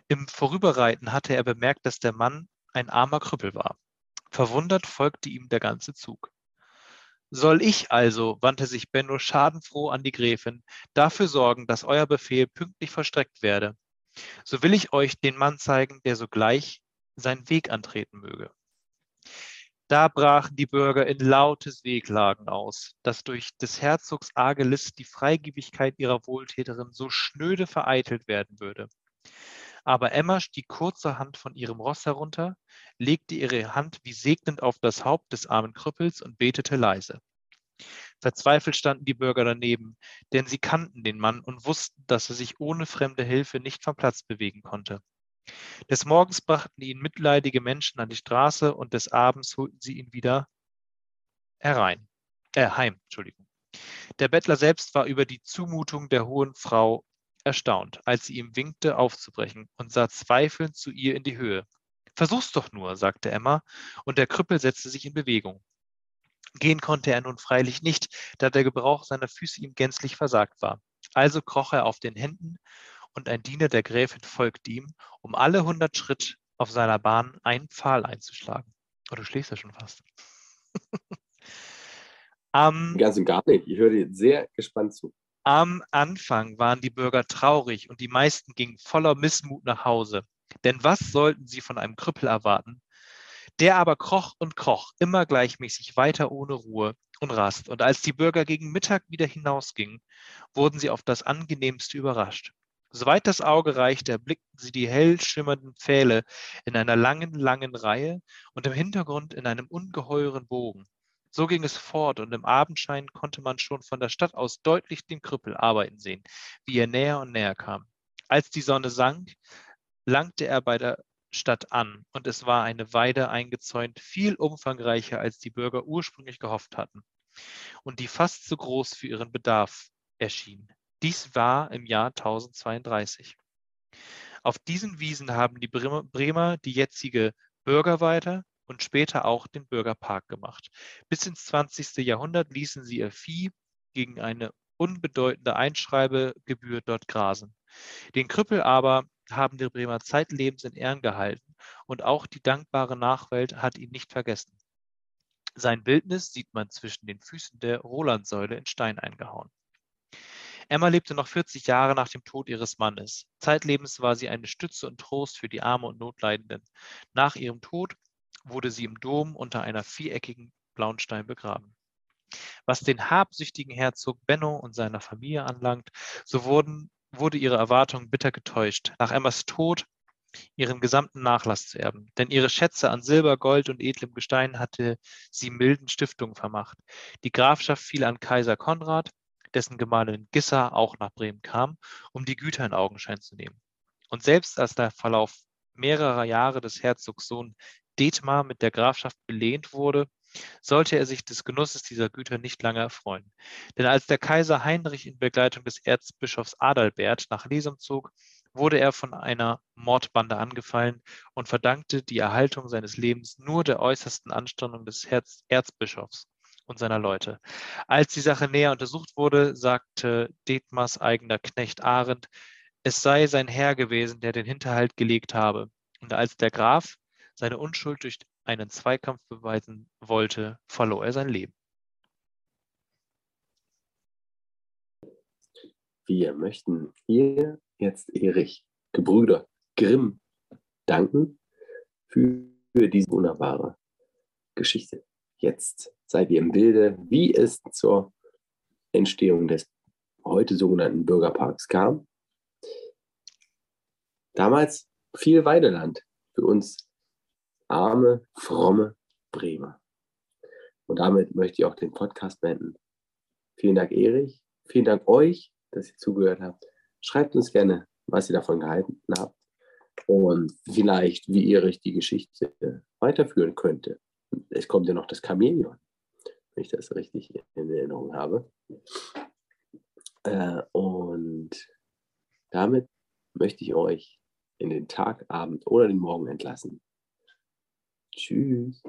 Im Vorüberreiten hatte er bemerkt, dass der Mann ein armer Krüppel war. Verwundert folgte ihm der ganze Zug. Soll ich also, wandte sich Benno schadenfroh an die Gräfin, dafür sorgen, dass euer Befehl pünktlich verstreckt werde? So will ich euch den Mann zeigen, der sogleich seinen Weg antreten möge. Da brachen die Bürger in lautes Wehklagen aus, dass durch des Herzogs arge List die Freigebigkeit ihrer Wohltäterin so schnöde vereitelt werden würde. Aber Emma stieg kurzerhand von ihrem Ross herunter, legte ihre Hand wie segnend auf das Haupt des armen Krüppels und betete leise. Verzweifelt standen die Bürger daneben, denn sie kannten den Mann und wussten, dass er sich ohne fremde Hilfe nicht vom Platz bewegen konnte. Des Morgens brachten ihn mitleidige Menschen an die Straße und des Abends holten sie ihn wieder herein, äh, heim, Entschuldigung. Der Bettler selbst war über die Zumutung der hohen Frau erstaunt, als sie ihm winkte, aufzubrechen und sah zweifelnd zu ihr in die Höhe. Versuch's doch nur, sagte Emma, und der Krüppel setzte sich in Bewegung. Gehen konnte er nun freilich nicht, da der Gebrauch seiner Füße ihm gänzlich versagt war. Also kroch er auf den Händen und ein Diener der Gräfin folgte ihm, um alle hundert Schritt auf seiner Bahn einen Pfahl einzuschlagen. Oh, du schläfst ja schon fast. Ganz und gar nicht. Ich höre dir sehr gespannt zu. Am Anfang waren die Bürger traurig und die meisten gingen voller Missmut nach Hause. Denn was sollten sie von einem Krüppel erwarten, Der aber kroch und kroch, immer gleichmäßig weiter ohne Ruhe und Rast. Und als die Bürger gegen Mittag wieder hinausgingen, wurden sie auf das angenehmste überrascht. Soweit das Auge reichte, erblickten sie die hell schimmernden Pfähle in einer langen, langen Reihe und im Hintergrund in einem ungeheuren Bogen. So ging es fort, und im Abendschein konnte man schon von der Stadt aus deutlich den Krüppel arbeiten sehen, wie er näher und näher kam. Als die Sonne sank, langte er bei der Stadt an, und es war eine Weide eingezäunt, viel umfangreicher, als die Bürger ursprünglich gehofft hatten, und die fast zu groß für ihren Bedarf erschien. Dies war im Jahr 1032. Auf diesen Wiesen haben die Bremer die jetzige Bürgerweide und später auch den Bürgerpark gemacht. Bis ins 20. Jahrhundert ließen sie ihr Vieh gegen eine unbedeutende Einschreibegebühr dort grasen. Den Krüppel aber haben die Bremer zeitlebens in Ehren gehalten und auch die dankbare Nachwelt hat ihn nicht vergessen. Sein Bildnis sieht man zwischen den Füßen der Rolandsäule in Stein eingehauen. Emma lebte noch 40 Jahre nach dem Tod ihres Mannes. Zeitlebens war sie eine Stütze und Trost für die Arme und Notleidenden. Nach ihrem Tod wurde sie im Dom unter einer viereckigen blauen Stein begraben. Was den habsüchtigen Herzog Benno und seiner Familie anlangt, so wurden, wurde ihre Erwartung bitter getäuscht. Nach Emmas Tod ihren gesamten Nachlass zu erben. Denn ihre Schätze an Silber, Gold und edlem Gestein hatte sie milden Stiftungen vermacht. Die Grafschaft fiel an Kaiser Konrad, dessen Gemahlin Gissa auch nach Bremen kam, um die Güter in Augenschein zu nehmen. Und selbst als der Verlauf mehrerer Jahre des Herzogs Sohn Detmar mit der Grafschaft belehnt wurde, sollte er sich des Genusses dieser Güter nicht lange erfreuen. Denn als der Kaiser Heinrich in Begleitung des Erzbischofs Adalbert nach Lesum zog, wurde er von einer Mordbande angefallen und verdankte die Erhaltung seines Lebens nur der äußersten Anstrengung des Herz Erzbischofs und seiner Leute. Als die Sache näher untersucht wurde, sagte Detmars eigener Knecht Arendt, es sei sein Herr gewesen, der den Hinterhalt gelegt habe. Und als der Graf seine Unschuld durch einen Zweikampf beweisen wollte, verlor er sein Leben. Wir möchten hier jetzt Erich, Gebrüder Grimm danken für diese wunderbare Geschichte. Jetzt seid ihr im Bilde, wie es zur Entstehung des heute sogenannten Bürgerparks kam. Damals viel Weideland für uns arme, fromme Bremer. Und damit möchte ich auch den Podcast beenden. Vielen Dank, Erich. Vielen Dank euch, dass ihr zugehört habt. Schreibt uns gerne, was ihr davon gehalten habt und vielleicht, wie Erich die Geschichte weiterführen könnte. Es kommt ja noch das Chamäleon wenn ich das richtig in Erinnerung habe. Äh, und damit möchte ich euch in den Tag, Abend oder den Morgen entlassen. Tschüss.